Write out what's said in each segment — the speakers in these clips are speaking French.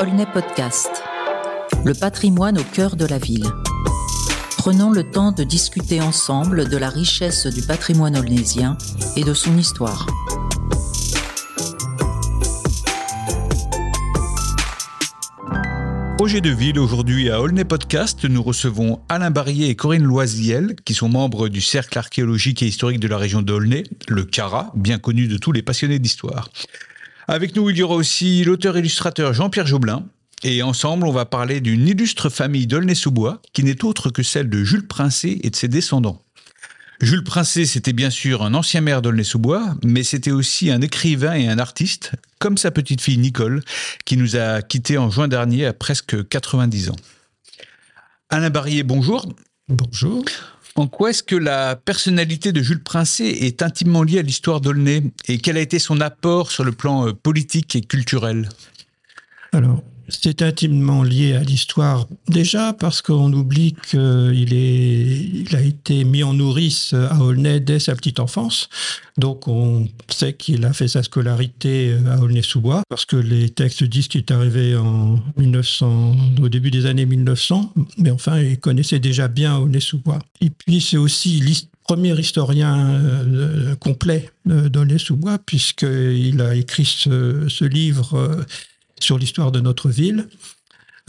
Aulnay Podcast. Le patrimoine au cœur de la ville. Prenons le temps de discuter ensemble de la richesse du patrimoine aulnaysien et de son histoire. Projet de ville aujourd'hui à Aulnay Podcast, nous recevons Alain Barrier et Corinne Loisiel, qui sont membres du Cercle archéologique et historique de la région d'Aulnay, le CARA, bien connu de tous les passionnés d'histoire. Avec nous, il y aura aussi l'auteur-illustrateur Jean-Pierre Joblin. Et ensemble, on va parler d'une illustre famille d'Aulnay-sous-Bois, qui n'est autre que celle de Jules Princé et de ses descendants. Jules Princé, c'était bien sûr un ancien maire d'Aulnay-sous-Bois, mais c'était aussi un écrivain et un artiste, comme sa petite fille Nicole, qui nous a quittés en juin dernier à presque 90 ans. Alain Barrier, bonjour. Bonjour. En quoi est-ce que la personnalité de Jules Princé est intimement liée à l'histoire d'Aulnay? Et quel a été son apport sur le plan euh, politique et culturel? Alors, c'est intimement lié à l'histoire déjà parce qu'on oublie qu'il il a été mis en nourrice à Aulnay dès sa petite enfance. Donc on sait qu'il a fait sa scolarité à Aulnay-sous-Bois parce que les textes disent qu'il est arrivé en 1900, au début des années 1900, mais enfin il connaissait déjà bien Aulnay-sous-Bois. Et puis c'est aussi le premier historien euh, complet d'Aulnay-sous-Bois puisqu'il a écrit ce, livre euh, sur l'histoire de notre ville.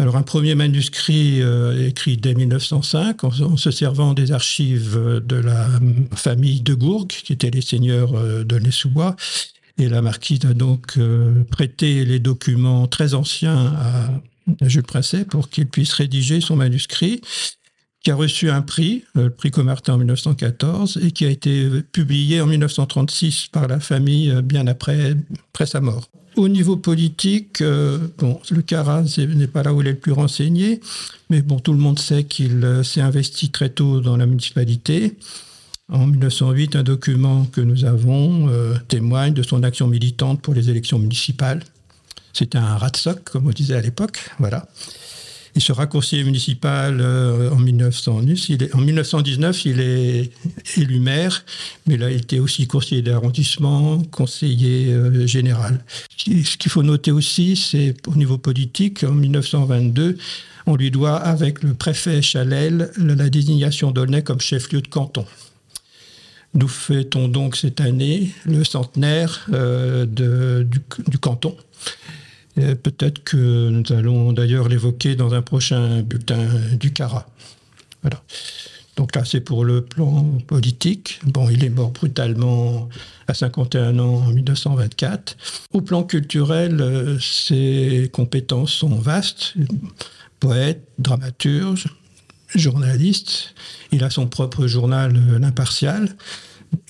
Alors un premier manuscrit euh, écrit dès 1905 en, se servant des archives de la famille de Gourgue, qui étaient les seigneurs euh, de Nessoubois. Et la marquise a donc euh, prêté les documents très anciens à, Jules Princet pour qu'il puisse rédiger son manuscrit qui a reçu un prix, le prix Comartin en 1914, et qui a été publié en 1936 par la famille bien après, après sa mort. Au niveau politique, euh, le Caras n'est pas là où il est le plus renseigné, mais bon, tout le monde sait qu'il euh, s'est investi très tôt dans la municipalité. En 1908, un document que nous avons euh, témoigne de son action militante pour les élections municipales. C'était un rat comme on disait à l'époque, voilà. Il sera conseiller municipal euh, en, 1919. Il est, en 1919, il est élu maire, mais il était aussi conseiller d'arrondissement, conseiller euh, général. Ce qu'il faut noter aussi, c'est au niveau politique, en 1922, on lui doit, avec le préfet Chalel, la désignation d'Aulnay comme chef-lieu de canton. Nous fêtons donc cette année le centenaire euh, du, canton. Peut-être que nous allons d'ailleurs l'évoquer dans un prochain bulletin du CARA. Voilà. Donc là, c'est pour le plan politique. Bon, il est mort brutalement à 51 ans en 1924. Au plan culturel, euh, ses compétences sont vastes. Poète, dramaturge, journaliste. Il a son propre journal, euh, L'Impartial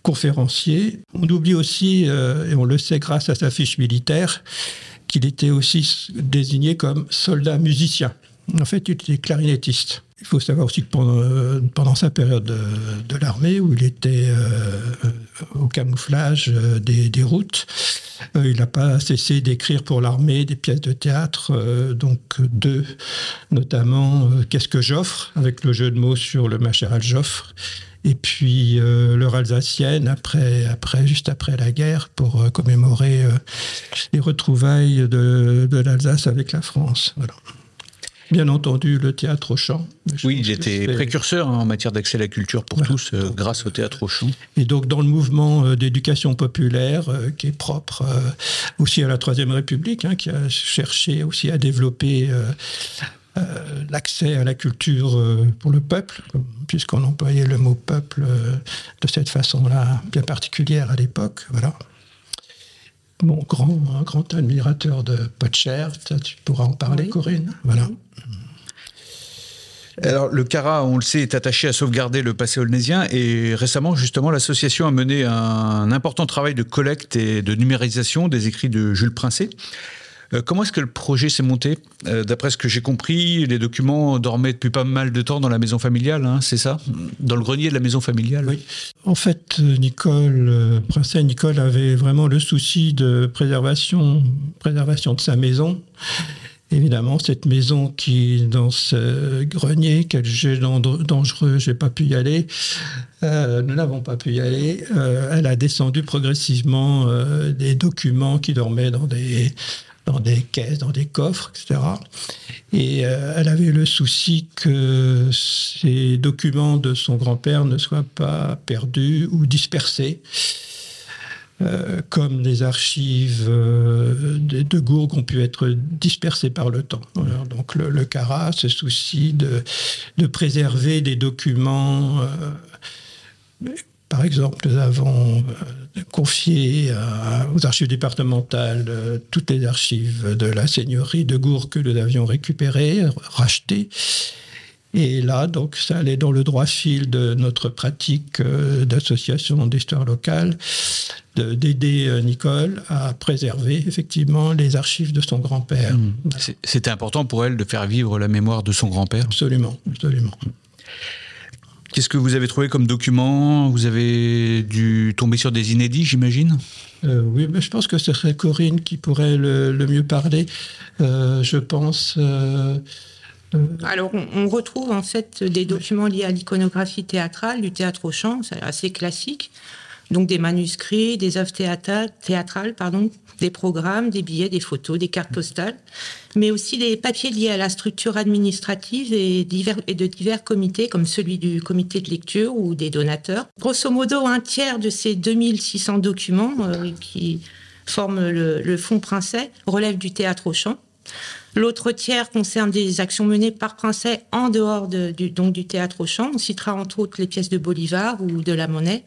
conférencier. On oublie aussi, euh, et on le sait grâce à sa fiche militaire, qu'il était aussi désigné comme soldat musicien. En fait, il était clarinettiste. Il faut savoir aussi que pendant, sa période de, l'armée, où il était euh, au camouflage euh, des, routes, euh, il n'a pas cessé d'écrire pour l'armée des pièces de théâtre, donc deux, notamment Qu'est-ce que j'offre avec le jeu de mots sur le maréchal Joffre, et puis euh, l'heure alsacienne après, après, juste après la guerre pour euh, commémorer euh, les retrouvailles de, de l'Alsace avec la France. Voilà. Bien entendu, le théâtre au chant. Oui, il était précurseur hein, en matière d'accès à la culture pour tous, grâce au théâtre au chant. Et donc, dans le mouvement d'éducation populaire, qui est propre aussi à la Troisième République, hein, qui a cherché aussi à développer euh, l'accès à la culture euh, pour le peuple, puisqu'on employait le mot peuple euh, de cette façon-là bien particulière à l'époque. Voilà. Mon grand, grand admirateur de Potcher, tu pourras en parler, Corinne. Voilà. Alors, le CARA, on le sait, est attaché à sauvegarder le passé olnésien et récemment, justement, l'association a mené un important travail de collecte et de numérisation des écrits de Jules Princé. Euh, comment est-ce que le projet s'est monté euh, D'après ce que j'ai compris, les documents dormaient depuis pas mal de temps dans la maison familiale, hein, c'est ça Dans le grenier de la maison familiale. En fait, Nicole, euh, Princesse Nicole avait vraiment le souci de préservation, de sa maison. Évidemment, cette maison qui, dans ce grenier, quel jeu dangereux, j'ai pas pu y aller, nous n'avons pas pu y aller. elle a descendu progressivement des documents qui dormaient dans des, dans des caisses, dans des coffres, etc. Et euh, elle avait le souci que ces documents de son grand-père ne soient pas perdus ou dispersés. Euh, comme les archives euh, de, de, ont pu être dispersées par le temps. Donc le, le CARA se soucie de, préserver des documents. Par exemple, nous avons confié aux archives départementales toutes les archives de la seigneurie de Gourg que nous avions récupérées, rachetées. Et là, donc, ça allait dans le droit fil de notre pratique euh, d'association d'histoire locale, d'aider euh, Nicole à préserver effectivement les archives de son grand-père. Mmh. C'était important pour elle de faire vivre la mémoire de son grand-père? Absolument, absolument. Qu'est-ce que vous avez trouvé comme document? Vous avez dû tomber sur des inédits, j'imagine? Euh, Oui, mais je pense que ce serait Corinne qui pourrait le, le mieux parler. Euh, je pense. Euh, alors, on, on, retrouve en fait des documents liés à l'iconographie théâtrale, du théâtre au chant, c'est assez classique. Donc des manuscrits, des œuvres théâtrales, pardon, des programmes, des billets, des photos, des cartes postales, mais aussi des papiers liés à la structure administrative et, de divers comités, comme celui du comité de lecture ou des donateurs. Grosso modo, un tiers de ces 2600 documents euh, qui forment le, fonds Princet relève du théâtre au chant. L'autre tiers concerne des actions menées par Princet en dehors de, du, donc du théâtre au chant. On citera entre autres les pièces de Bolivar ou de La Monnaie,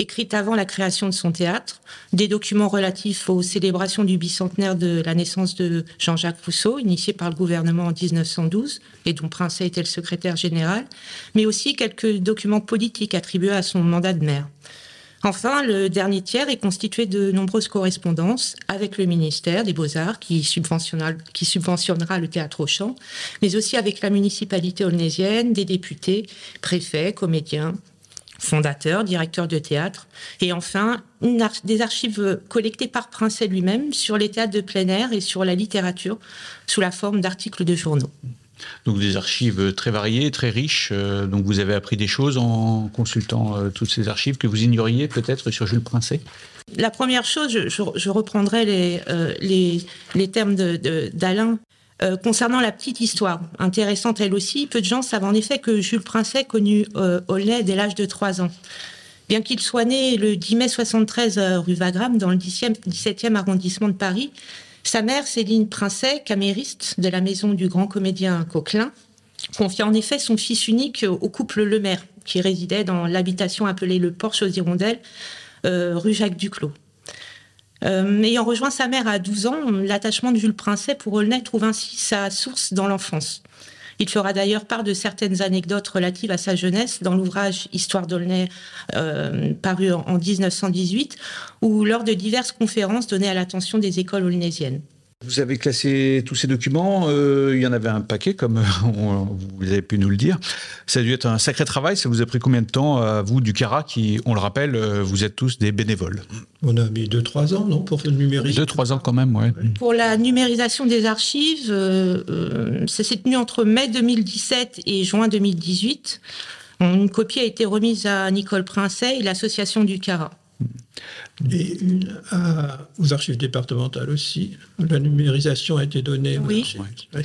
écrites avant la création de son théâtre, des documents relatifs aux célébrations du bicentenaire de la naissance de Jean-Jacques Rousseau, initié par le gouvernement en 1912 et dont Princet était le secrétaire général, mais aussi quelques documents politiques attribués à son mandat de maire. Enfin, le dernier tiers est constitué de nombreuses correspondances avec le ministère des Beaux-Arts qui subventionnera, le théâtre au chant, mais aussi avec la municipalité aulnésienne, des députés, préfets, comédiens, fondateurs, directeurs de théâtre, et enfin ar des archives collectées par Princet lui-même sur les théâtres de plein air et sur la littérature sous la forme d'articles de journaux. Donc des archives très variées, très riches. Euh, donc vous avez appris des choses en consultant euh, toutes ces archives que vous ignoriez peut-être sur Jules Princet? La première chose, je, je, je reprendrai les, euh, les, les, termes d'Alain. Euh, concernant la petite histoire, intéressante elle aussi, peu de gens savent en effet que Jules Princet connut euh, Aulnay dès l'âge de 3 ans. Bien qu'il soit né le 10 mai 73 rue Wagram, dans le 10e, 17e arrondissement de Paris, sa mère, Céline Princet, camériste de la maison du grand comédien Coquelin, confia en effet son fils unique au couple Lemaire, qui résidait dans l'habitation appelée le Porche aux Hirondelles, euh, rue Jacques Duclos. Euh, ayant rejoint sa mère à 12 ans, l'attachement de Jules Princet pour Aulnay trouve ainsi sa source dans l'enfance. Il fera d'ailleurs part de certaines anecdotes relatives à sa jeunesse dans l'ouvrage Histoire d'Aulnay euh, paru en 1918 ou lors de diverses conférences données à l'attention des écoles aulnésiennes. Vous avez classé tous ces documents, euh, il y en avait un paquet, comme on, vous avez pu nous le dire. Ça a dû être un sacré travail, ça vous a pris combien de temps à vous du CARA, qui, on le rappelle, euh, vous êtes tous des bénévoles? On a mis 2-3 ans, non, pour numériser? 2-3 ans quand même, oui. Pour la numérisation des archives, euh, euh, ça s'est tenu entre mai 2017 et juin 2018. Une copie a été remise à Nicole Princet et l'association du CARA et une à, aux archives départementales aussi. La numérisation a été donnée aux oui. archives. Oui.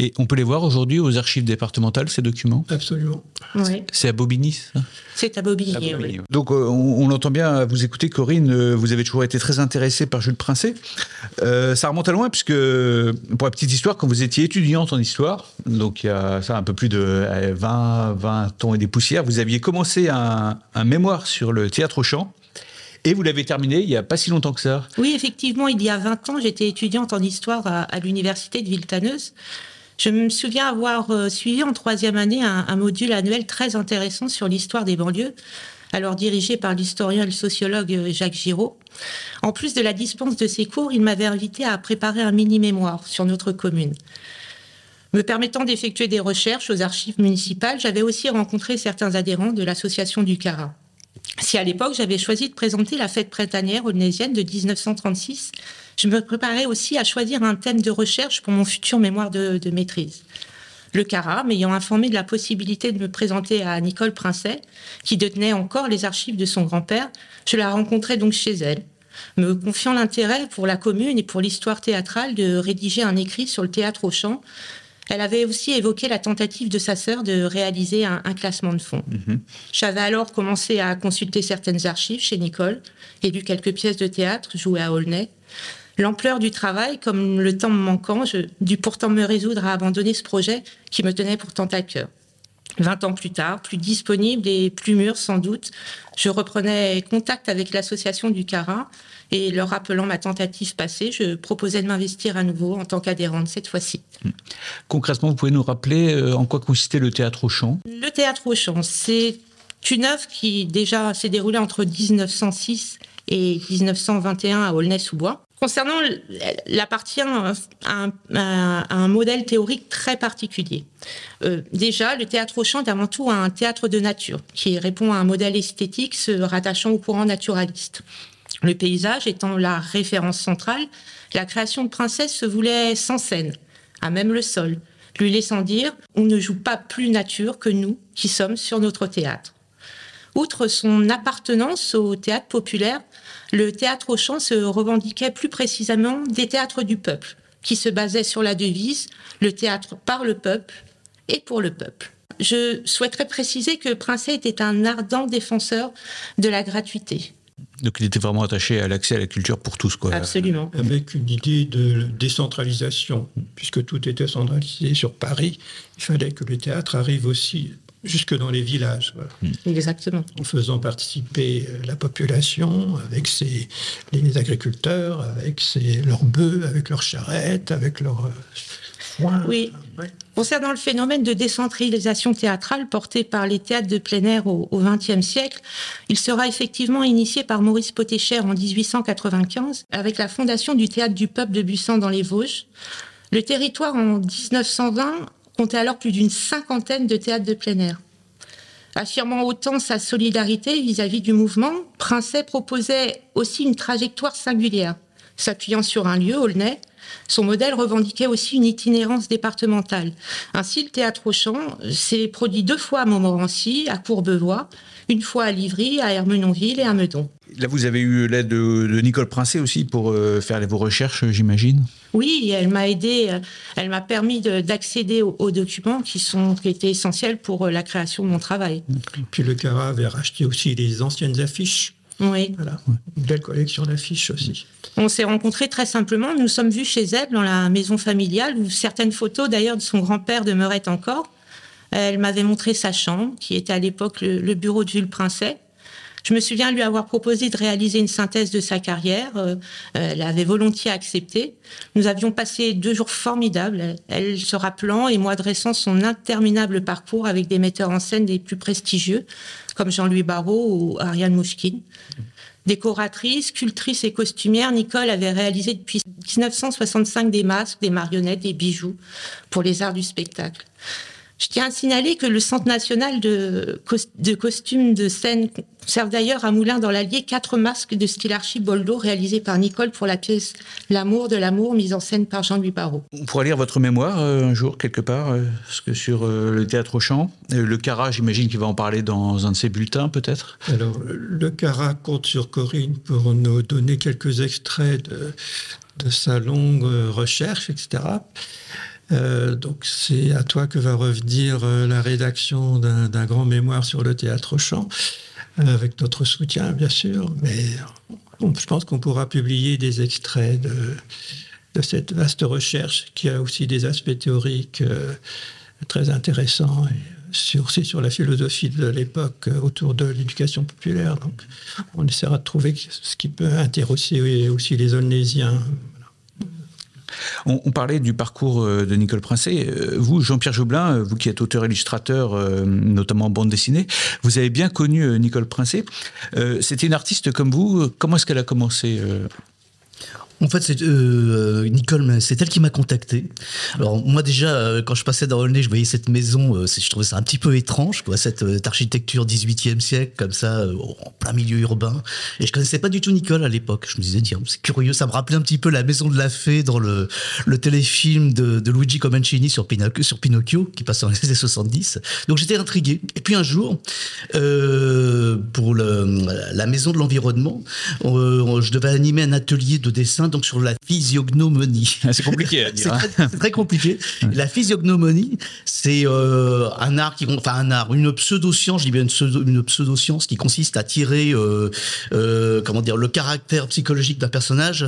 Et on peut les voir aujourd'hui aux archives départementales, ces documents? Absolument. Oui. C'est à Bobigny, ça? C'est à Bobigny, à Bobigny oui. Donc euh, on, on entend bien vous écouter, Corinne, euh, vous avez toujours été très intéressée par Jules Princet. Euh, ça remonte à loin, puisque, pour la petite histoire, quand vous étiez étudiante en histoire, donc il y a ça un peu plus de 20, 20 ans et des poussières, vous aviez commencé un, un mémoire sur le théâtre au chant. Et vous l'avez terminé il n'y a pas si longtemps que ça. Oui, effectivement, il y a 20 ans, j'étais étudiante en histoire à, l'université de Villetaneuse. Je me souviens avoir euh, suivi en troisième année un, un, module annuel très intéressant sur l'histoire des banlieues, alors dirigé par l'historien et le sociologue euh, Jacques Giraud. En plus de la dispense de ces cours, il m'avait invité à préparer un mini-mémoire sur notre commune. Me permettant d'effectuer des recherches aux archives municipales, j'avais aussi rencontré certains adhérents de l'association du CARA si à l'époque j'avais choisi de présenter la fête printanière aulnésienne de 1936, je me préparais aussi à choisir un thème de recherche pour mon futur mémoire de, maîtrise. Le CARA m'ayant informé de la possibilité de me présenter à Nicole Princet, qui détenait encore les archives de son grand-père, je la rencontrai donc chez elle. me confiant l'intérêt pour la commune et pour l'histoire théâtrale de rédiger un écrit sur le théâtre au chant. Elle avait aussi évoqué la tentative de sa sœur de réaliser un, classement de fonds. Mhm. J'avais alors commencé à consulter certaines archives chez Nicole et lu quelques pièces de théâtre jouées à Aulnay. L'ampleur du travail, comme le temps me manquant, je dû pourtant me résoudre à abandonner ce projet qui me tenait pourtant à cœur. Vingt ans plus tard, plus disponible et plus mûr sans doute, je reprenais contact avec l'association du Cara et leur rappelant ma tentative passée, je proposais de m'investir à nouveau en tant qu'adhérente cette fois-ci. Concrètement, vous pouvez nous rappeler euh, en quoi consistait le théâtre au chant Le théâtre au chant, c'est une œuvre qui déjà s'est déroulée entre 1906 et 1921 à Aulnay-sous-Bois. Concernant, elle appartient à un, modèle théorique très particulier. Euh, déjà, le théâtre au chant est avant tout un théâtre de nature qui répond à un modèle esthétique se rattachant au courant naturaliste. Le paysage étant la référence centrale, la création de princesse se voulait sans scène, à même le sol, lui laissant dire on ne joue pas plus nature que nous qui sommes sur notre théâtre. Outre son appartenance au théâtre populaire, le théâtre au chant se revendiquait plus précisément des théâtres du peuple, qui se basaient sur la devise le théâtre par le peuple et pour le peuple. Je souhaiterais préciser que Princet était un ardent défenseur de la gratuité. Donc il était vraiment attaché à l'accès à la culture pour tous. Quoi. Absolument. Avec une idée de décentralisation, puisque tout était centralisé sur Paris, il fallait que le théâtre arrive aussi jusque dans les villages. Hmm. Exactement. En faisant participer euh, la population avec ses, les agriculteurs, avec ses, leurs bœufs, avec leurs charrettes, avec leurs euh, foins. Oui. Concernant le phénomène de décentralisation théâtrale porté par les théâtres de plein air au XXe siècle, il sera effectivement initié par Maurice Potécher en 1895 avec la fondation du théâtre du peuple de Buisson dans les Vosges. Le territoire en 1920 comptait alors plus d'une cinquantaine de théâtres de plein air. Affirmant autant sa solidarité vis-à-vis du mouvement, Princet proposait aussi une trajectoire singulière. S'appuyant sur un lieu, Aulnay, son modèle revendiquait aussi une itinérance départementale. Ainsi, le théâtre au champ s'est produit deux fois à Montmorency, à Courbevoie, une fois à Livry, à Hermenonville et à Meudon. Là, vous avez eu l'aide de, Nicole Princet aussi pour euh, faire vos recherches, j'imagine? Oui, elle m'a aidé, euh, elle m'a permis d'accéder aux, documents qui, sont, qui étaient essentiels pour euh, la création de mon travail. Puis le CARA avait racheté aussi les anciennes affiches. Oui. Voilà, une belle collection d'affiches aussi. On s'est rencontrés très simplement. Nous sommes vus chez elle dans la maison familiale où certaines photos d'ailleurs de son grand-père demeuraient encore. Elle m'avait montré sa chambre, qui était à l'époque le, bureau de Jules Princet. Je me souviens lui avoir proposé de réaliser une synthèse de sa carrière. Euh, elle avait volontiers accepté. Nous avions passé deux jours formidables, elle se rappelant et moi dressant son interminable parcours avec des metteurs en scène des plus prestigieux, comme Jean-Louis Barrault ou Ariane Mouchkine. Décoratrice, sculptrice et costumière, Nicole avait réalisé depuis 1965 des masques, des marionnettes, des bijoux pour les arts du spectacle. Je tiens à signaler que le Centre national de, costumes de scène conserve d'ailleurs à Moulin dans l'Allier quatre masques de style Archiboldo réalisés par Nicole pour la pièce L'amour de l'amour mise en scène par Jean-Louis Barrault. On pourra lire votre mémoire euh, un jour quelque part euh, que sur euh, le théâtre au champ. le Cara, j'imagine qu'il va en parler dans un de ses bulletins peut-être. Alors le Cara compte sur Corinne pour nous donner quelques extraits de, de sa longue recherche, etc. Euh, donc c'est à toi que va revenir euh, la rédaction d'un grand mémoire sur le théâtre au chant, euh, avec notre soutien bien sûr, mais je pense qu'on pourra publier des extraits de, de, cette vaste recherche qui a aussi des aspects théoriques très intéressants. Et sur, sur la philosophie de l'époque autour de l'éducation populaire. Donc, on essaiera de trouver ce qui peut intéresser aussi les Olnésiens on, parlait du parcours euh, de Nicole Princet. Euh, vous, Jean-Pierre Joblin, euh, vous qui êtes auteur-illustrateur, notamment bande dessinée, vous avez bien connu Nicole Princet. C'était une artiste comme vous. Comment est-ce qu'elle a commencé En fait, c'est euh, Nicole, c'est elle qui m'a contacté. Alors moi déjà, euh, quand je passais dans Aulnay, je voyais cette maison, euh, je trouvais ça un petit peu étrange, quoi, cette euh, architecture 18e siècle comme ça, en plein milieu urbain. Et je connaissais pas du tout Nicole à l'époque. Je me disais, tiens, c'est curieux, ça me rappelait un petit peu la maison de la fée dans le, téléfilm de, Luigi Comencini sur Pinocchio, qui passe dans les années 70. Donc j'étais intrigué. Et puis un jour, euh, pour la maison de l'environnement, je devais animer un atelier de dessin donc sur la physiognomonie. C'est compliqué à C'est dire. hein. très, c'est très compliqué. La physiognomonie, c'est euh, un art qui, enfin un art, une pseudo-science, je dis bien une, pseudo, une pseudo-science qui consiste à tirer, euh, euh, comment dire, le caractère psychologique d'un personnage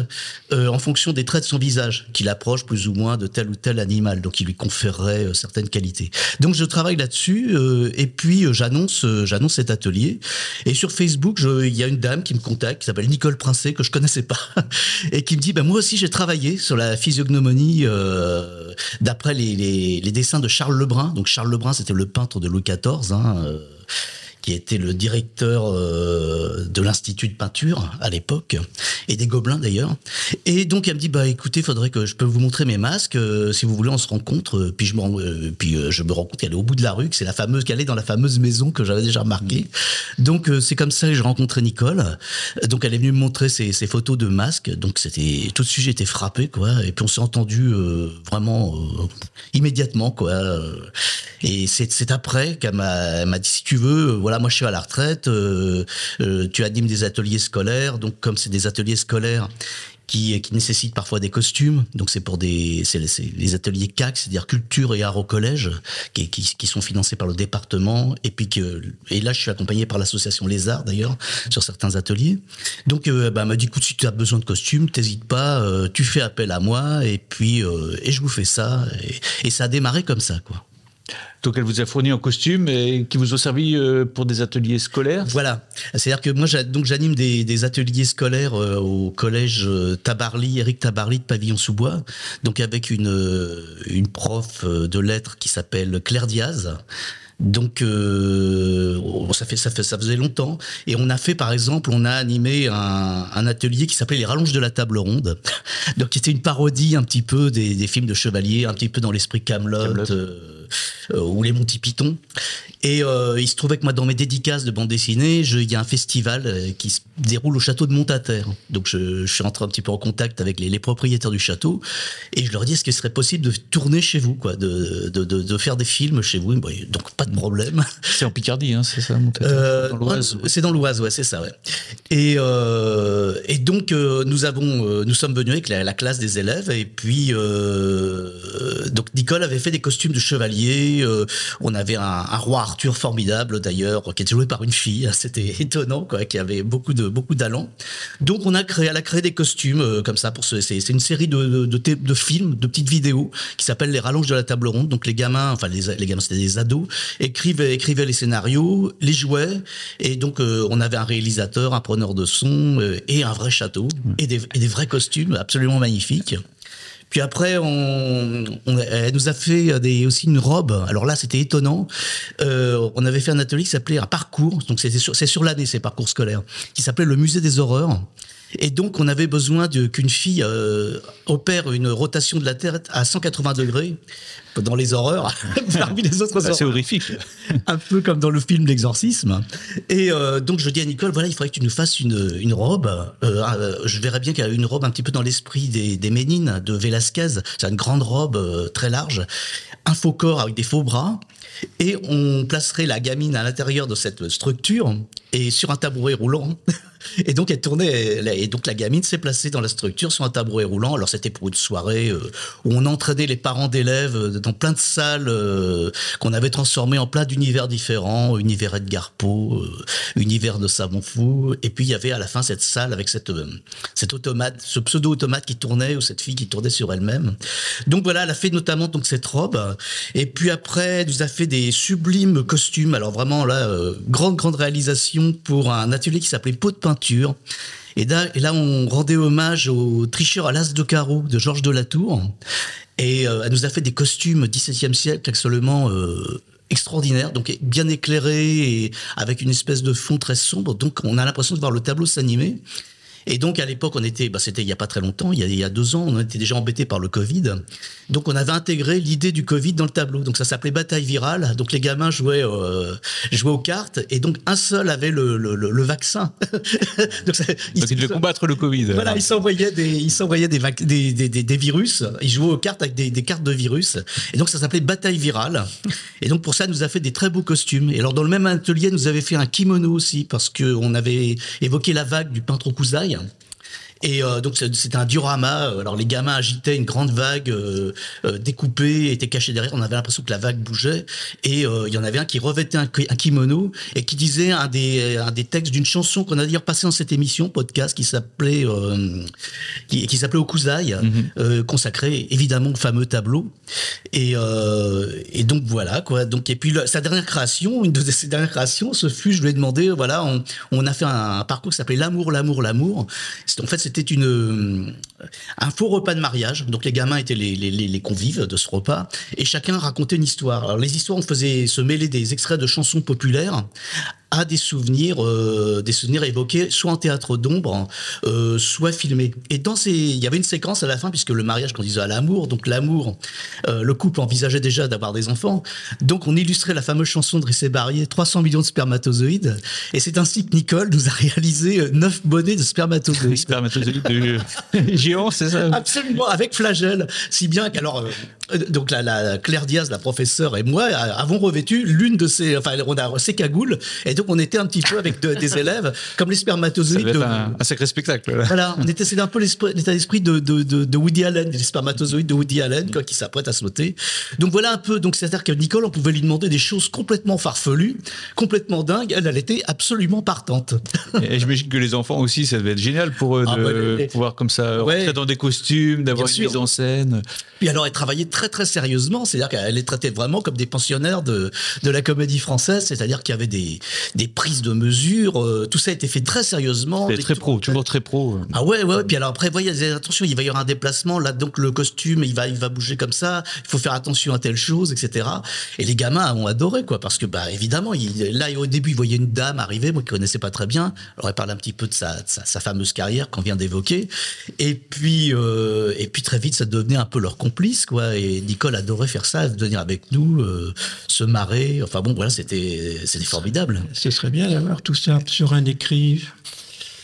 euh, en fonction des traits de son visage, qu'il approche plus ou moins de tel ou tel animal, donc il lui conférerait certaines qualités. Donc je travaille là-dessus, euh, et puis j'annonce, j'annonce cet atelier. Et sur Facebook, il y a une dame qui me contacte, qui s'appelle Nicole Princet, que je connaissais pas, et qui me dit, ben moi aussi j'ai travaillé sur la physiognomonie euh, d'après les, dessins de Charles Lebrun. Donc Charles Lebrun, c'était le peintre de Louis XIV. Qui était le directeur euh, de l'institut de peinture à l'époque et des Gobelins d'ailleurs. Et donc elle me dit bah écoutez, faudrait que je peux vous montrer mes masques euh, si vous voulez on se rencontre. Euh, Puis je me puis je me rends compte qu'elle est au bout de la rue, que c'est la fameuse qu'elle est dans la fameuse maison que j'avais déjà remarqué. Donc c'est comme ça que j'ai rencontré Nicole. Donc elle est venue me montrer ses, ses photos de masques. Donc c'était tout de suite j'étais frappé quoi. Et puis on s'est entendu euh, vraiment euh, immédiatement quoi. Et c'est après qu'elle m'a dit si tu veux, voilà moi je suis à la retraite, euh, euh, tu animes des ateliers scolaires. Donc comme c'est des ateliers scolaires qui, nécessitent parfois des costumes. Donc c'est pour des c'est les ateliers CAC, c'est-à-dire culture et art au collège, qui, sont financés par le département. Et puis que et là je suis accompagné par l'association Les Arts d'ailleurs sur certains ateliers. Donc euh, bah, elle m'a dit écoute si tu as besoin de costumes, t'hésites pas, tu fais appel à moi et puis et je vous fais ça. Et, et ça a démarré comme ça quoi. Donc elle vous a fourni un costume et qui vous ont servi euh, pour des ateliers scolaires. Voilà. C'est-à-dire que moi, donc j'anime des, des ateliers scolaires euh, au collège euh, Tabarly, Éric Tabarly de Pavillon-sous-Bois, donc avec une une prof de lettres qui s'appelle Claire Diaz. Donc euh, ça fait ça fait ça faisait longtemps et on a fait par exemple on a animé un, un atelier qui s'appelait les rallonges de la table ronde donc qui était une parodie un petit peu des, des films de chevaliers un petit peu dans l'esprit Camelot ou les Monty Python et euh, il se trouvait que moi dans mes dédicaces de bande dessinée il y a un festival euh, qui se déroule au château de Montaterre donc je, je suis rentré un petit peu en contact avec les, les propriétaires du château et je leur dis est-ce qu'il serait possible de tourner chez vous quoi de, de, de, de faire des films chez vous? Donc pas de problème C'est en Picardie, hein, c'est ça, Montagnard euh, Dans l'Oise. ouais. C'est dans l'Oise, ouais, c'est ça, ouais. Et, euh, et donc euh, nous avons, euh, nous sommes venus avec la, la classe des élèves et puis euh, donc Nicole avait fait des costumes de chevalier. Euh, on avait un, un roi Arthur formidable d'ailleurs qui était joué par une fille. C'était étonnant, quoi, qui avait beaucoup de beaucoup d'allant. Donc on a créé, elle a créé des costumes euh, comme ça pour ce. C'est c'est une série de, de, de, thé- de films, de petites vidéos qui s'appellent les rallonges de la table ronde. Donc les gamins, enfin les, les gamins, c'était des ados, écrivaient écrivaient les scénarios, les jouaient et donc euh, on avait un réalisateur, un preneur de son et un vrai château et des, et des vrais costumes absolument magnifiques. Puis après, on, on- elle nous a fait des, aussi une robe. Alors là, c'était étonnant. Euh, on avait fait un atelier qui s'appelait un parcours. Donc c'était sur, c'est sur l'année ces parcours scolaires, qui s'appelait le musée des horreurs. Et donc, on avait besoin de- qu'une fille euh, opère une rotation de la Terre à 180 degrés dans les horreurs, parmi les autres C'est horrifique. un peu comme dans le film L'exorcisme. Et euh, donc je dis à Nicole, voilà, il faudrait que tu nous fasses une, une robe. Euh, euh, je verrais bien qu'elle a une robe un petit peu dans l'esprit des, des Ménines de Velasquez. C'est une grande robe euh, très large, un faux corps avec des faux bras. Et on placerait la gamine à l'intérieur de cette structure et sur un tabouret roulant. Et donc elle tournait, et donc la gamine s'est placée dans la structure sur un tabouret roulant. Alors c'était pour une soirée euh, où on entraînait les parents d'élèves euh, dans plein de salles euh, qu'on avait transformées en plein d'univers différents, univers Edgar Poe, univers de savon fou. Et puis il y avait à la fin cette salle avec cette ce pseudo automate qui tournait ou cette fille qui tournait sur elle-même. Donc voilà, elle a fait notamment donc cette robe. Et puis après, elle nous a fait des sublimes costumes. Alors vraiment là, grande grande réalisation pour un atelier qui s'appelait Peau de Et là, on rendait hommage au tricheur à l'as de carreau de Georges de Latour. Et euh, elle nous a fait des costumes 17e siècle absolument euh, extraordinaires, donc bien éclairés et avec une espèce de fond très sombre. Donc on a l'impression de voir le tableau s'animer. Et donc à l'époque, on était, bah, c'était il y a pas très longtemps, il y, a, il y a deux ans, on était déjà embêté par le Covid. Donc on avait intégré l'idée du Covid dans le tableau. Donc ça s'appelait bataille virale. Donc les gamins jouaient, euh, jouaient aux cartes et donc un seul avait le, le, le, vaccin. donc, ça, il, devait combattre le Covid. Voilà, il s'envoyait des, il s'envoyait des, des, des, des, virus. Il jouait aux cartes avec des, des cartes de virus. Et donc ça s'appelait bataille virale. Et donc pour ça, nous a fait des très beaux costumes. Et alors dans le même atelier, nous avait fait un kimono aussi parce que on avait évoqué la vague du peintre Yeah. Et euh, donc c'était un diorama. Alors les gamins agitaient une grande vague euh, euh, découpée, était cachée derrière. On avait l'impression que la vague bougeait. Et il y en avait un qui revêtait un, kimono et qui disait un des, un des textes d'une chanson qu'on a d'ailleurs passé dans cette émission podcast qui s'appelait qui, qui s'appelait Okuzai, mm consacré évidemment au fameux tableau. Et, et donc voilà quoi. Donc et puis sa dernière création, une de ses dernières créations, ce fut, je lui ai demandé, voilà, on, on a fait un, parcours qui s'appelait l'amour, l'amour, l'amour. En fait, c'était euh, un faux repas de mariage. Donc les gamins étaient les, les, les, convives de ce repas et chacun racontait une histoire. Alors les histoires, on faisait se mêler des extraits de chansons populaires à des souvenirs, euh, des souvenirs évoqués soit en théâtre d'ombre, euh, soit filmés. Et dans ces, il y avait une séquence à la fin puisque le mariage disait à l'amour, donc l'amour, euh, le couple envisageait déjà d'avoir des enfants. Donc on illustrait la fameuse chanson de Rissé Barrier, 300 millions de spermatozoïdes. Et c'est ainsi que Nicole nous a réalisé neuf bonnets de spermatozoïdes. spermatozoïdes de géants, c'est ça? Absolument, avec flagelle. Si bien qu'alors, euh, donc la, la, Claire Diaz, la professeure et moi avons revêtu l'une de ces, enfin on a ces cagoules et donc on était un petit peu avec des élèves comme les spermatozoïdes. Ça de, un, un, sacré spectacle. Là. Voilà, on était c'est un peu l'état d'esprit de, Woody Allen, les spermatozoïdes de Woody Allen quoi, qui s'apprête à sauter. Donc voilà un peu. Donc c'est-à-dire que Nicole, on pouvait lui demander des choses complètement farfelues, complètement dingues. Elle, elle était absolument partante. Et, j'imagine que les enfants aussi, ça devait être génial pour eux ah, de bah, pouvoir comme ça ouais, rentrer dans des costumes, d'avoir une mise en scène. Puis alors, elle travaillait très très sérieusement, c'est-à-dire qu'elle les traitait vraiment comme des pensionnaires de, de la comédie française, c'est-à-dire qu'il y avait des, des prises de mesures, euh, tout ça a été fait très sérieusement. C'est très pro, toujours très pro. Ah ouais, ouais, puis alors après, voyez, attention, il va y avoir un déplacement, là donc le costume, il va, il va bouger comme ça, il faut faire attention à telle chose, etc. Et les gamins ont adoré, quoi, parce que, bah, évidemment, il, là, au début, il voyait une dame arriver, moi, qui connaissais pas très bien, alors elle parle un petit peu de sa, sa, sa fameuse carrière qu'on vient d'évoquer, et puis, euh, et puis très vite, ça devenait un peu leur complice, quoi, et Nicole adorait faire ça, venir avec nous, euh, se marrer. Enfin bon, voilà, c'était c'était formidable. Ce serait bien d'avoir tout ça sur un écrit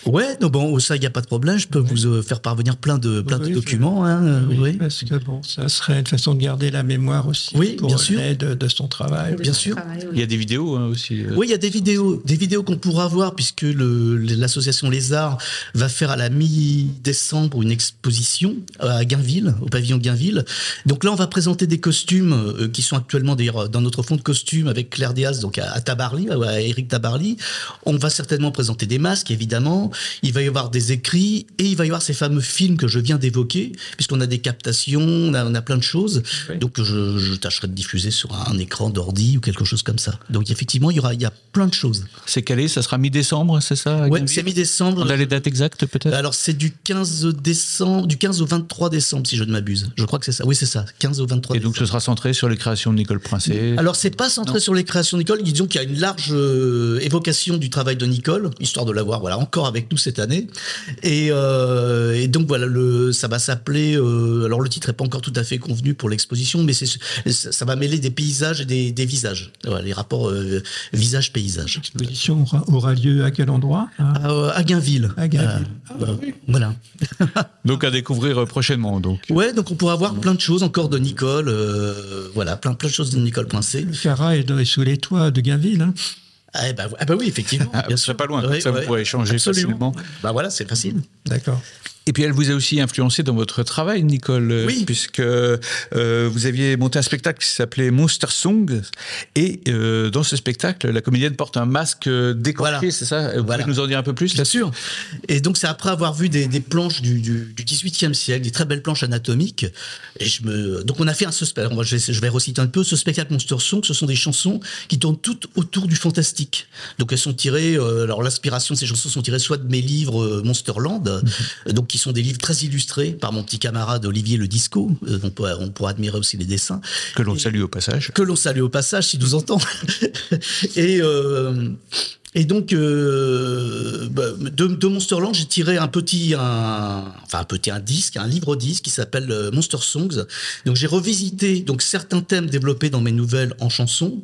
Ouais, non, bon, ça, il n'y a pas de problème. Je peux vous euh, faire parvenir plein de, plein de documents. Hein, oui, Parce que bon, ça serait une façon de garder la mémoire aussi. Oui, bien sûr. De, de, son travail. Bien sûr. Il y a des vidéos hein, aussi. Euh. Oui, il y a des vidéos, des vidéos qu'on pourra voir puisque l'association Les Arts va faire à la mi-décembre une exposition à Gainville, au pavillon Gainville. Donc là, on va présenter des costumes euh, qui sont actuellement d'ailleurs dans notre fond de costumes avec Claire Diaz, donc à, à Tabarly, à Eric Tabarly. On va certainement présenter des masques, évidemment il va y avoir des écrits et il va y avoir ces fameux films que je viens d'évoquer, puisqu'on a des captations, on a, plein de choses. Donc je, tâcherai de diffuser sur un écran d'ordi ou quelque chose comme ça. Donc effectivement, il y aura, il y a plein de choses. C'est calé, ça sera mi-décembre, c'est ça Oui, c'est mi-décembre. On a les dates exactes peut-être? Alors c'est du 15 décembre, du 15 au 23 décembre, si je ne m'abuse. Je crois que c'est ça. Oui, c'est ça, 15 au 23 Et donc ce sera centré sur les créations de Nicole Princé Alors c'est pas centré sur les créations de Nicole, disons qu'il y a une large euh, évocation du travail de Nicole, histoire de l'avoir voilà, encore avec nous cette année. Et, euh, et donc voilà, le, ça va s'appeler. Euh, alors le titre est pas encore tout à fait convenu pour l'exposition, mais c'est, ça va mêler des paysages et des, des visages. Voilà, les rapports euh, visage-paysage. L'exposition aura, aura, lieu à quel endroit à, à, Gainville. À Gainville. Ah, oui. Voilà. donc à découvrir prochainement. Donc. Ouais, donc on pourra voir plein de choses encore de Nicole. voilà, plein, plein de choses de Nicole Pincé. Le Cara est sous les toits de Gainville. Hein ah, bah, ah, bah, oui, effectivement. Ah, bien sûr. pas loin, ça vous pourrez échanger facilement. Bah voilà, c'est facile. D'accord. Et puis elle vous a aussi influencé dans votre travail, Nicole, euh, oui. puisque euh, vous aviez monté un spectacle qui s'appelait Monster Song, et euh, dans ce spectacle, la comédienne porte un masque décoré, c'est ça? Vous voilà. pouvez nous en dire un peu plus Bien sûr. Et donc c'est après avoir vu des, des planches du, du, du, 18e siècle, des très belles planches anatomiques, et je me donc on a fait un ce spectacle. Je vais, je vais reciter un peu ce spectacle Monster Song. Ce sont des chansons qui tournent toutes autour du fantastique. Donc elles sont tirées. alors l'inspiration de ces chansons sont tirées soit de mes livres Monsterland, mm -hmm. donc qui sont des livres très illustrés par mon petit camarade Olivier Le Disco. Euh, on, peut, on pourra admirer aussi les dessins. Que l'on salue au passage. Que l'on salue au passage, si nous entend. et, euh, Et donc, euh, bah, de, de, Monsterland, j'ai tiré un petit, enfin un petit, disque, un livre disque qui s'appelle euh, Monster Songs. Donc, j'ai revisité donc certains thèmes développés dans mes nouvelles en chansons,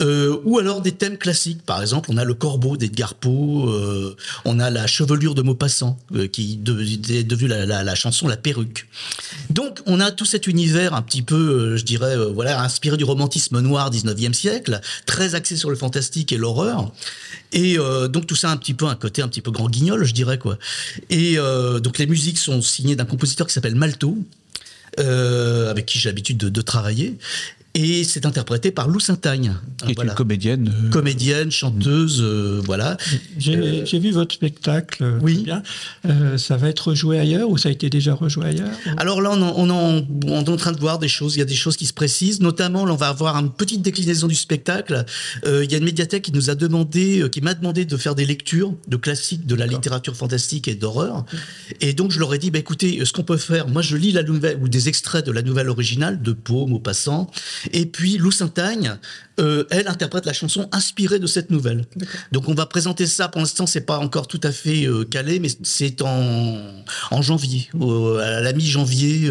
euh, ou alors des thèmes classiques. Par exemple, on a le corbeau d'Edgar Poe, on a la chevelure de Maupassant, qui est devenue la, chanson La Perruque. Donc, on a tout cet univers un petit peu, je dirais, voilà, inspiré du romantisme noir 19e siècle, très axé sur le fantastique et l'horreur. Et euh, donc tout ça un petit peu un côté un petit peu grand guignol, je dirais quoi. Et euh, donc les musiques sont signées d'un compositeur qui s'appelle Malto, euh, avec qui j'ai l'habitude de, de, travailler. Et c'est interprété par Lou Saint-Agne. Qui est voilà. une comédienne. Euh... Comédienne, chanteuse, euh, voilà. J'ai euh... vu votre spectacle. Oui. Bien. Euh, ça va être joué ailleurs ou ça a été déjà rejoué ailleurs Alors là, on, en, on, en, on, est en train de voir des choses. Il y a des choses qui se précisent. Notamment, là, on va avoir une petite déclinaison du spectacle. Euh, il y a une médiathèque qui nous a demandé, euh, qui m'a demandé de faire des lectures de classiques de la littérature fantastique et d'horreur. Et donc, je leur ai dit, bah, écoutez, ce qu'on peut faire, moi, je lis la nouvelle ou des extraits de la nouvelle originale de Poe, Maupassant. Et puis Lou Saint-Agne, euh, elle interprète la chanson inspirée de cette nouvelle. Donc on va présenter ça. Pour l'instant, c'est pas encore tout à fait euh, calé, mais c'est en, en janvier, euh, à la mi-janvier,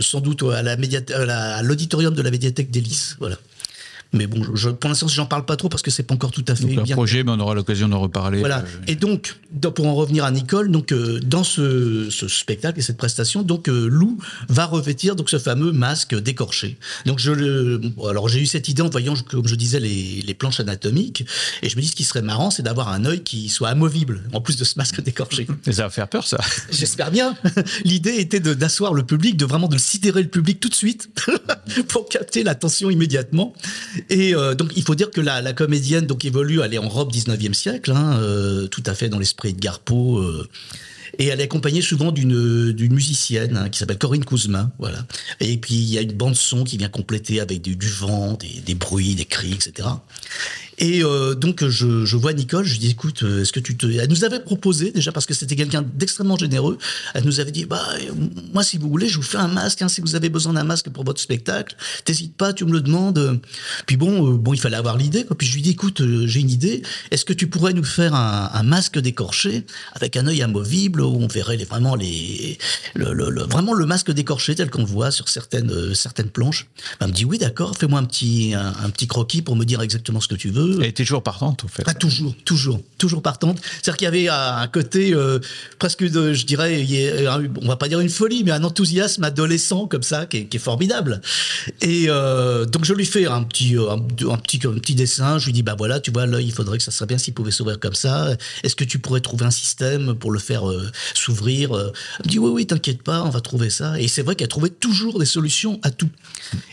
sans doute à la à l'auditorium de la médiathèque d'Hélice. Voilà. Mais bon, je, pour l'instant, j'en parle pas trop parce que c'est pas encore tout à fait donc, un bien. projet, mais on aura l'occasion d'en reparler. Voilà. Euh... Et donc, pour en revenir à Nicole, donc euh, dans ce, ce, spectacle et cette prestation, donc euh, Lou va revêtir donc ce fameux masque décorché. Donc je le, alors j'ai eu cette idée en voyant, comme je disais, les, les planches anatomiques, et je me dis ce qui serait marrant, c'est d'avoir un œil qui soit amovible en plus de ce masque décorché. Et ça va faire peur, ça. J'espère bien. L'idée était d'asseoir le public, de vraiment de sidérer le public tout de suite pour capter l'attention immédiatement. Et euh, donc, il faut dire que la, la, comédienne donc évolue, elle est en robe 19e siècle, hein, euh, tout à fait dans l'esprit de Garpo. Euh, et elle est accompagnée souvent d'une musicienne hein, qui s'appelle Corinne Kouzma, voilà. Et puis il y a une bande son qui vient compléter avec du, vent, des, bruits, des cris, etc. Et euh, donc je, je, vois Nicole, je lui dis écoute, est-ce que tu te, elle nous avait proposé déjà parce que c'était quelqu'un d'extrêmement généreux. Elle nous avait dit bah moi si vous voulez, je vous fais un masque. Hein, si vous avez besoin d'un masque pour votre spectacle, t'hésites pas, tu me le demandes. Puis bon, euh, bon il fallait avoir l'idée. Puis je lui dis écoute, euh, j'ai une idée. Est-ce que tu pourrais nous faire un, un masque décorché avec un œil amovible où on verrait les, vraiment les le, le, le, vraiment le masque décorché tel qu'on voit sur certaines euh, certaines planches? Elle me dit oui d'accord, fais-moi un petit un petit croquis pour me dire exactement ce que tu veux. Elle était toujours partante, en fait. Ah, toujours, toujours, toujours partante. C'est-à-dire qu'il y avait un côté euh, presque, de, je dirais, on va pas dire une folie, mais un enthousiasme adolescent comme ça qui est, qui est formidable. Et euh, donc je lui fais un petit, un, un, petit, un petit dessin. Je lui dis bah voilà, tu vois l'œil, il faudrait que ça serait bien s'il pouvait s'ouvrir comme ça. Est-ce que tu pourrais trouver un système pour le faire euh, s'ouvrir Elle me dit oui oui, t'inquiète pas, on va trouver ça. Et c'est vrai qu'elle trouvait toujours des solutions à tout.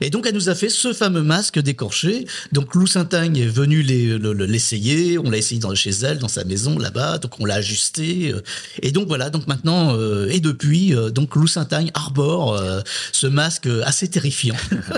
Et donc elle nous a fait ce fameux masque décorché. Donc Lou Saint-Agne est venu l'essayer, on l'a essayé dans, chez elle, dans sa maison là-bas, donc on l'a ajusté. euh, Et donc voilà, donc maintenant, euh, et depuis, euh, donc Lou Saint-Agne arbore euh, ce masque assez terrifiant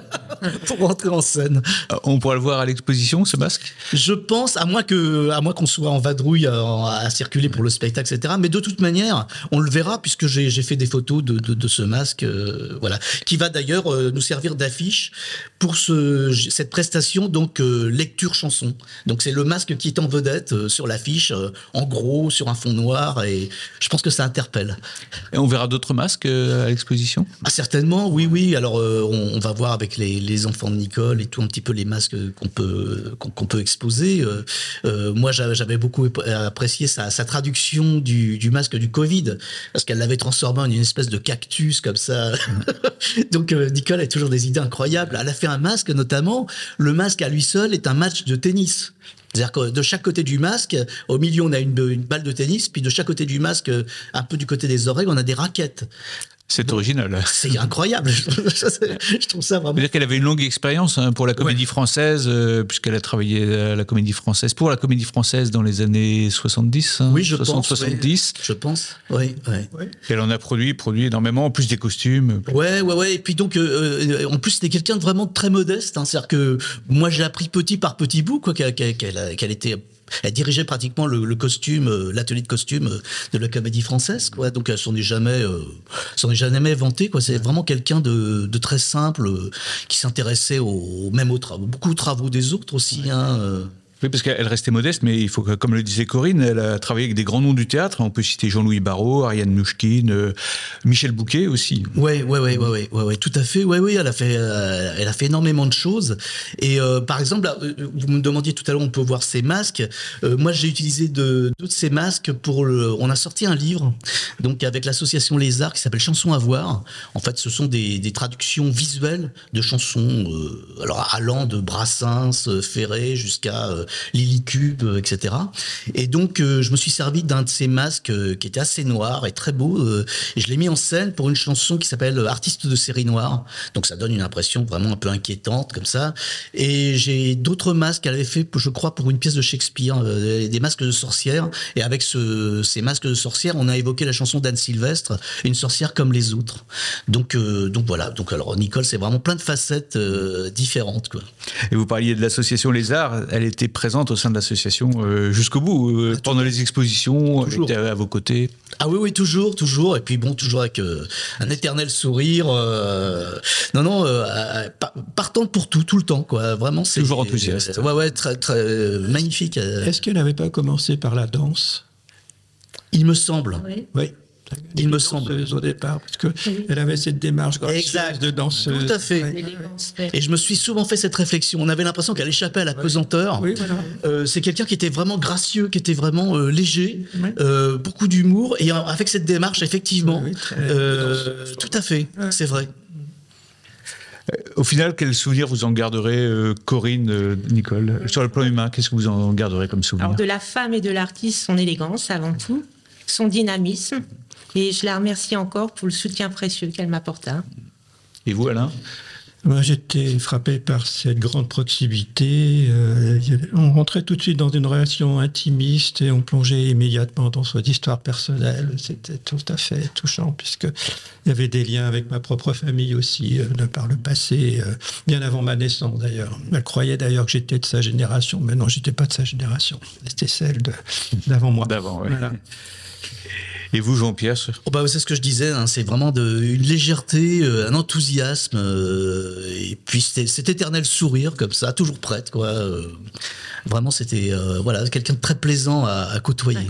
pour rentrer en scène. On pourra le voir à l'exposition, ce masque? Je pense, à moins que, à moins qu'on soit en vadrouille à, à, circuler pour le spectacle, etc. Mais de toute manière, on le verra puisque j'ai fait des photos de, de, de ce masque, euh, voilà, qui va d'ailleurs nous servir d'affiche pour ce, cette prestation, donc lecture chanson. Donc c'est le masque qui est en vedette euh, sur l'affiche, euh, en gros, sur un fond noir, et je pense que ça interpelle. Et on verra d'autres masques euh, à l'exposition? Ah, Certainement, oui, oui. Alors on, on, va voir avec les, les, enfants de Nicole et tout un petit peu les masques qu'on peut, qu'on qu peut exposer. moi j'avais beaucoup apprécié sa, sa traduction du, du, masque du Covid, parce qu'elle l'avait transformé en une espèce de cactus comme ça. Donc Nicole a toujours des idées incroyables. Elle a fait un masque notamment. Le masque à lui seul est un match de tennis. C'est-à-dire que de chaque côté du masque, au milieu, on a une, balle de tennis, puis de chaque côté du masque, un peu du côté des oreilles, on a des raquettes. C'est original. C'est incroyable. je trouve ça vraiment. dire qu'elle avait une longue expérience hein, pour la comédie ouais. française, euh, puisqu'elle a travaillé à la comédie française, pour la comédie française dans les années 70. Hein, oui, je 60, pense. 70. Oui. Je pense. Oui, oui. Elle en a produit, produit énormément, en plus des costumes. Ouais, ouais, ouais. Et puis donc, euh, en plus, c'était quelqu'un de vraiment très modeste. Hein, C'est-à-dire que moi, j'ai appris petit par petit bout, quoi, qu'elle qu qu était elle dirigeait pratiquement le, le costume, euh, l'atelier de costume euh, de la comédie française, quoi. Donc elle s'en est jamais, euh, s'en est jamais vantée, quoi. C'est vraiment quelqu'un de, de, très simple, qui s'intéressait au, même aux travaux, beaucoup aux travaux des autres aussi, ouais. hein. Oui, parce qu'elle restait modeste, mais il faut que, comme le disait Corinne, elle a travaillé avec des grands noms du théâtre. On peut citer Jean-Louis Barrault, Ariane Mouchkine, euh, Michel Bouquet aussi. Ouais, ouais, ouais, ouais, ouais, ouais, tout à fait. Ouais, oui, elle a fait, euh, elle a fait énormément de choses. Et euh, par exemple, vous me demandiez tout à l'heure, on peut voir ses masques. moi, j'ai utilisé de, de ces masques pour le. On a sorti un livre, donc avec l'association Les Arts, qui s'appelle Chansons à voir. En fait, ce sont des, des traductions visuelles de chansons, alors allant de Brassens, Ferré jusqu'à Lily Cube, euh, etc. Et donc, euh, je me suis servi d'un de ces masques euh, qui était assez noir et très beau. je l'ai mis en scène pour une chanson qui s'appelle Artiste de série noire. Donc, ça donne une impression vraiment un peu inquiétante comme ça. Et j'ai d'autres masques qu'elle avait fait, je crois, pour une pièce de Shakespeare, des masques de sorcières. Et avec ce, ces masques de sorcières, on a évoqué la chanson d'Anne Sylvestre, une sorcière comme les autres. Donc, donc voilà. Donc alors, Nicole, c'est vraiment plein de facettes différentes. Quoi. Et vous parliez de l'association Les Arts. Elle était présente au sein de l'association euh, jusqu'au bout, euh, ah, pendant les expositions, toujours. à vos côtés. Ah oui, oui, toujours, toujours. Et puis bon, toujours avec euh, un éternel sourire. non, non, partante pour tout, tout le temps, quoi. Vraiment, c'est toujours enthousiaste. ouais, ouais, très, très magnifique. Est-ce qu'elle n'avait pas commencé par la danse? Il me semble. Oui. oui il me semble. au départ, parce qu'elle avait cette démarche exact. de danseuse. Tout à fait. Et je me suis souvent fait cette réflexion. On avait l'impression qu'elle échappait à la pesanteur. Euh, c'est quelqu'un qui était vraiment gracieux, qui était vraiment euh, léger, euh, beaucoup d'humour, et avec cette démarche, effectivement. tout à fait, c'est vrai. Au final, quel souvenir vous en garderez, Corinne, Nicole Sur le plan humain, qu'est-ce que vous en garderez comme souvenir? Alors, de la femme et de l'artiste, son élégance avant tout, son dynamisme, et je la remercie encore pour le soutien précieux qu'elle m'apporta. Et vous, Alain? Moi, j'étais frappé par cette grande proximité. Euh, on rentrait tout de suite dans une relation intimiste et on plongeait immédiatement dans son histoire personnelle. C'était tout à fait touchant puisqu'il y avait des liens avec ma propre famille aussi, euh, de par le passé, euh, bien avant ma naissance d'ailleurs. Elle croyait d'ailleurs que j'étais de sa génération, mais non, j'étais pas de sa génération. C'était celle d'avant moi. D'avant, oui. Et vous, Jean-Pierre oh bah, C'est ce que je disais, hein, c'est vraiment de, une légèreté, euh, un enthousiasme, euh, et puis cet éternel sourire comme ça, toujours prête. Quoi. Euh, vraiment, c'était voilà, quelqu'un de très plaisant à, côtoyer.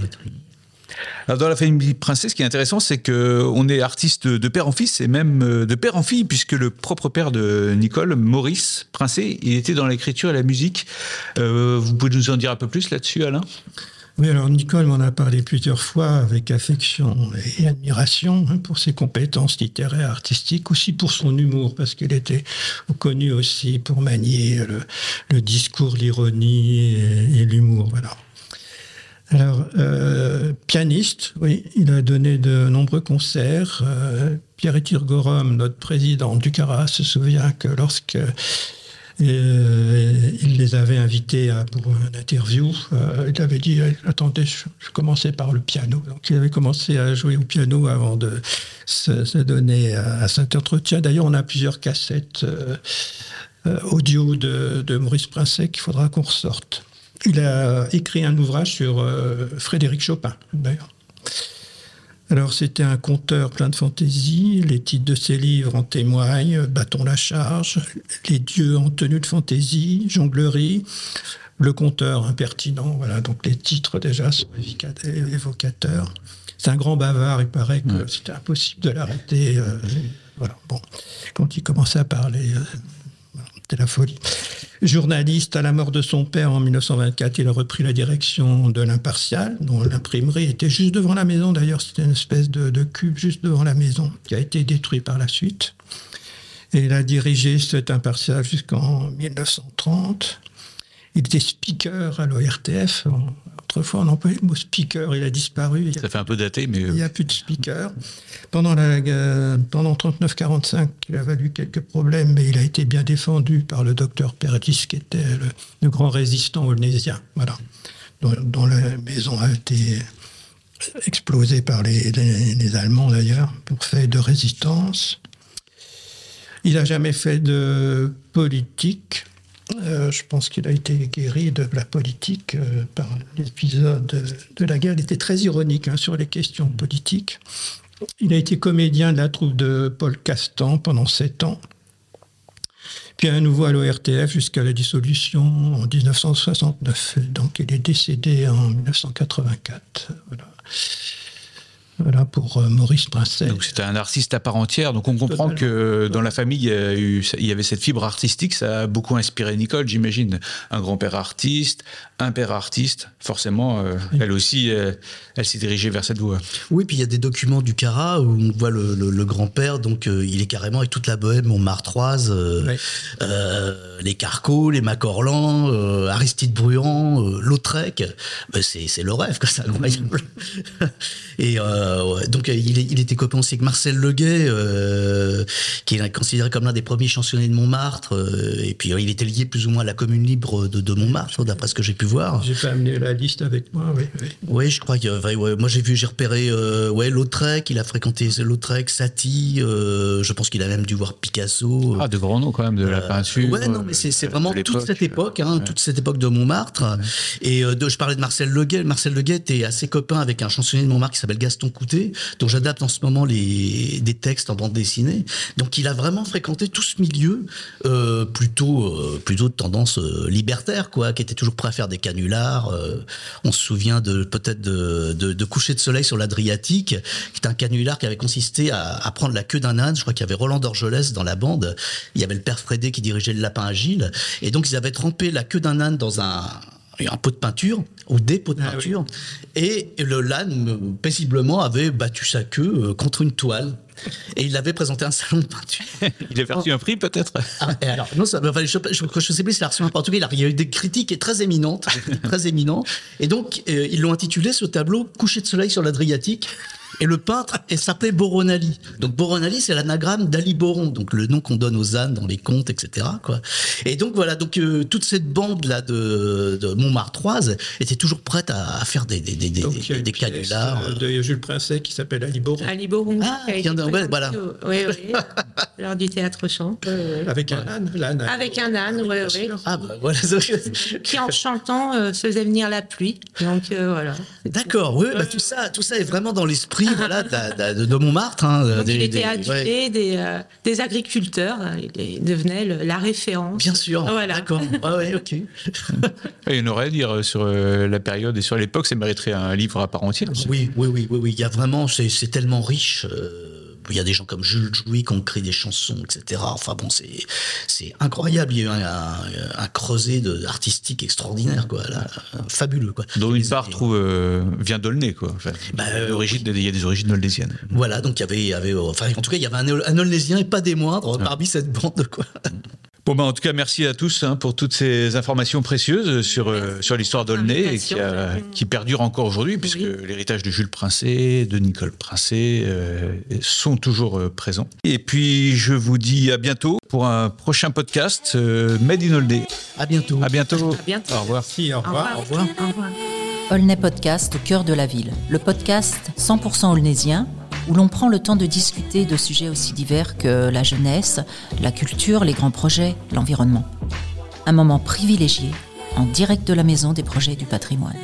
Alors dans la famille princesse, ce qui est intéressant, c'est qu'on est artiste de père en fils et même de père en fille, puisque le propre père de Nicole, Maurice Princet, il était dans l'écriture et la musique. vous pouvez nous en dire un peu plus là-dessus, Alain? Oui, alors Nicole m'en a parlé plusieurs fois avec affection et admiration hein, pour ses compétences littéraires, artistiques, aussi pour son humour, parce qu'il était connu aussi pour manier le, discours, l'ironie et, l'humour. Alors, euh, pianiste, oui, il a donné de nombreux concerts. Euh, Pierre Tirgorum, notre président du Cara, se souvient que lorsque euh, il les avait invités pour une interview. Euh, il avait dit Attendez, je, commençais par le piano. Donc il avait commencé à jouer au piano avant de se, donner à, cet entretien. D'ailleurs, on a plusieurs cassettes euh, audio de, de, Maurice Princet qu'il faudra qu'on ressorte. Il a écrit un ouvrage sur Frédéric Chopin, d'ailleurs. Alors c'était un conteur plein de fantaisie, les titres de ses livres en témoignent, Bâton la charge, Les dieux en tenue de fantaisie, Jonglerie, Le conteur impertinent, voilà, donc les titres déjà sont évocateurs. C'est un grand bavard, il paraît que c'était impossible de l'arrêter. Euh, voilà, bon, quand il commençait à parler, euh, c'était la folie. Journaliste à la mort de son père en 1924, il a repris la direction de l'Impartial, dont l'imprimerie était juste devant la maison. D'ailleurs, c'était une espèce de, de, cube juste devant la maison qui a été détruit par la suite. Et il a dirigé cet Impartial jusqu'en 1930. Il était speaker à l'ORTF. Autrefois, on employait le mot speaker, il a disparu. Ça fait un peu daté, mais... Il n'y a plus de speaker. Pendant, la, pendant 39-45, il a valu quelques problèmes, mais il a été bien défendu par le docteur Perdis, qui était le, grand résistant olnésien, voilà, dont, la maison a été explosée par les, les Allemands, d'ailleurs, pour fait de résistance. Il n'a jamais fait de politique. Euh, je pense qu'il a été guéri de la politique euh, par l'épisode de la guerre. Il était très ironique hein, sur les questions politiques. Il a été comédien de la troupe de Paul Castan pendant sept ans. puis à nouveau à l'ORTF jusqu'à la dissolution en 1969. Donc il est décédé en 1984. Voilà. Voilà pour euh, Maurice Princet. Donc c'était un artiste à part entière. Donc on comprend que dans la famille, il y, a eu, il y, avait cette fibre artistique. Ça a beaucoup inspiré Nicole, j'imagine. Un grand-père artiste, un père artiste. Forcément, euh, elle aussi, euh, elle s'est dirigée vers cette voie. Oui, puis il y a des documents du Cara où on voit le, le, le grand-père. Donc il est carrément avec toute la bohème Montmartroise, oui. les Carcos, les Macorlan, Aristide Bruand, Lautrec. Ben, c'est le rêve, c'est incroyable. Et euh, donc il, il, était copain aussi avec Marcel Leguet, euh, qui est considéré comme l'un des premiers chansonniers de Montmartre. Euh, et puis il était lié plus ou moins à la commune libre de, de Montmartre, d'après ce que j'ai pu voir. J'ai pas amené la liste avec moi, oui. Oui, oui je crois que ouais, moi j'ai vu, j'ai repéré ouais Lautrec, il a fréquenté Lautrec, Satie. je pense qu'il a même dû voir Picasso. Ah, de grands noms quand même de la peinture. Ouais, non, mais c'est vraiment toute cette époque, hein, ouais. toute cette époque de Montmartre. Ouais. Et de, je parlais de Marcel Leguet. Marcel Leguet était assez copain avec un chansonnier de Montmartre qui s'appelle Gaston Dont j'adapte en ce moment les, des textes en bande dessinée. Donc il a vraiment fréquenté tout ce milieu euh, plutôt, euh, plutôt de tendance euh, libertaire, quoi, qui était toujours prêt à faire des canulars. on se souvient de peut-être de, de, Coucher de soleil sur l'Adriatique, qui est un canular qui avait consisté à, à prendre la queue d'un âne. Je crois qu'il y avait Roland d'Orgelès dans la bande. Il y avait le père Frédé qui dirigeait le lapin agile. Et donc ils avaient trempé la queue d'un âne dans un un pot de peinture ou des pots de ah, peinture oui. et le l'âne paisiblement avait battu sa queue contre une toile et il avait présenté un salon de peinture. il a reçu oh. un prix peut-être? Ah, alors non, ça, enfin, je, je, sais plus s'il a reçu un prix. Il, il y a eu des critiques très éminentes, très éminentes. Et donc euh, ils l'ont intitulé ce tableau "Coucher de soleil sur l'Adriatique". Et le peintre s'appelait Boronali. Donc Boronali, c'est l'anagramme d'Ali Boron, donc le nom qu'on donne aux ânes dans les contes, etc. Quoi. Et donc voilà, donc euh, toute cette bande là de, de Montmartroise était toujours prête à, à faire des des des, donc, des, des canulars. De Jules Princet qui s'appelle Ali Boron. Ali Boron. Ah, de, ouais, voilà. Oui, oui. Lors du théâtre chant. Euh, avec un âne, l'âne. Avec un âne, oui, oui. Ah bah voilà. qui en chantant euh, faisait venir la pluie. Donc euh, voilà. D'accord. Oui, bah, tout ça, tout ça est vraiment dans l'esprit voilà, de, de, de, Montmartre. Hein, Donc, des, il était adulé ouais. des, euh, des, agriculteurs. Il devenait le, la référence. Bien sûr. Voilà. D'accord. Ah ouais, ok. il y en aurait à dire sur la période et sur l'époque. Ça mériterait un livre à part entière. Oui, oui, oui, oui, oui. Il y a vraiment, c'est tellement riche. Euh il y a des gens comme Jules Jouy qui ont créé des chansons, etc. Enfin bon, c'est c'est incroyable. Il y a eu un, un, un creuset de, artistique extraordinaire, quoi, là, fabuleux, quoi. Dont une part trouve euh, vient d'Aulnay, quoi. Enfin, bah, euh, origine, il y a des origines aulnésiennes. Voilà, donc il y avait, il y avait, enfin en tout cas, il y avait un, un et pas des moindres ouais. parmi cette bande, quoi. Bon ben, en tout cas, merci à tous hein, pour toutes ces informations précieuses sur, euh, sur l'histoire d'Aulnay et qui, a, qui, perdure encore aujourd'hui, puisque oui. l'héritage de Jules Princet, de Nicole Princet euh, sont toujours euh, présents. Et puis, je vous dis à bientôt pour un prochain podcast euh, Made in Aulnay. À bientôt. À bientôt. À bientôt. Au revoir. Si, au revoir. Au revoir. Au revoir. Aulnay Podcast au cœur de la ville. Le podcast 100% aulnaysien où l'on prend le temps de discuter de sujets aussi divers que la jeunesse, la culture, les grands projets, l'environnement. Un moment privilégié en direct de la maison des projets du patrimoine.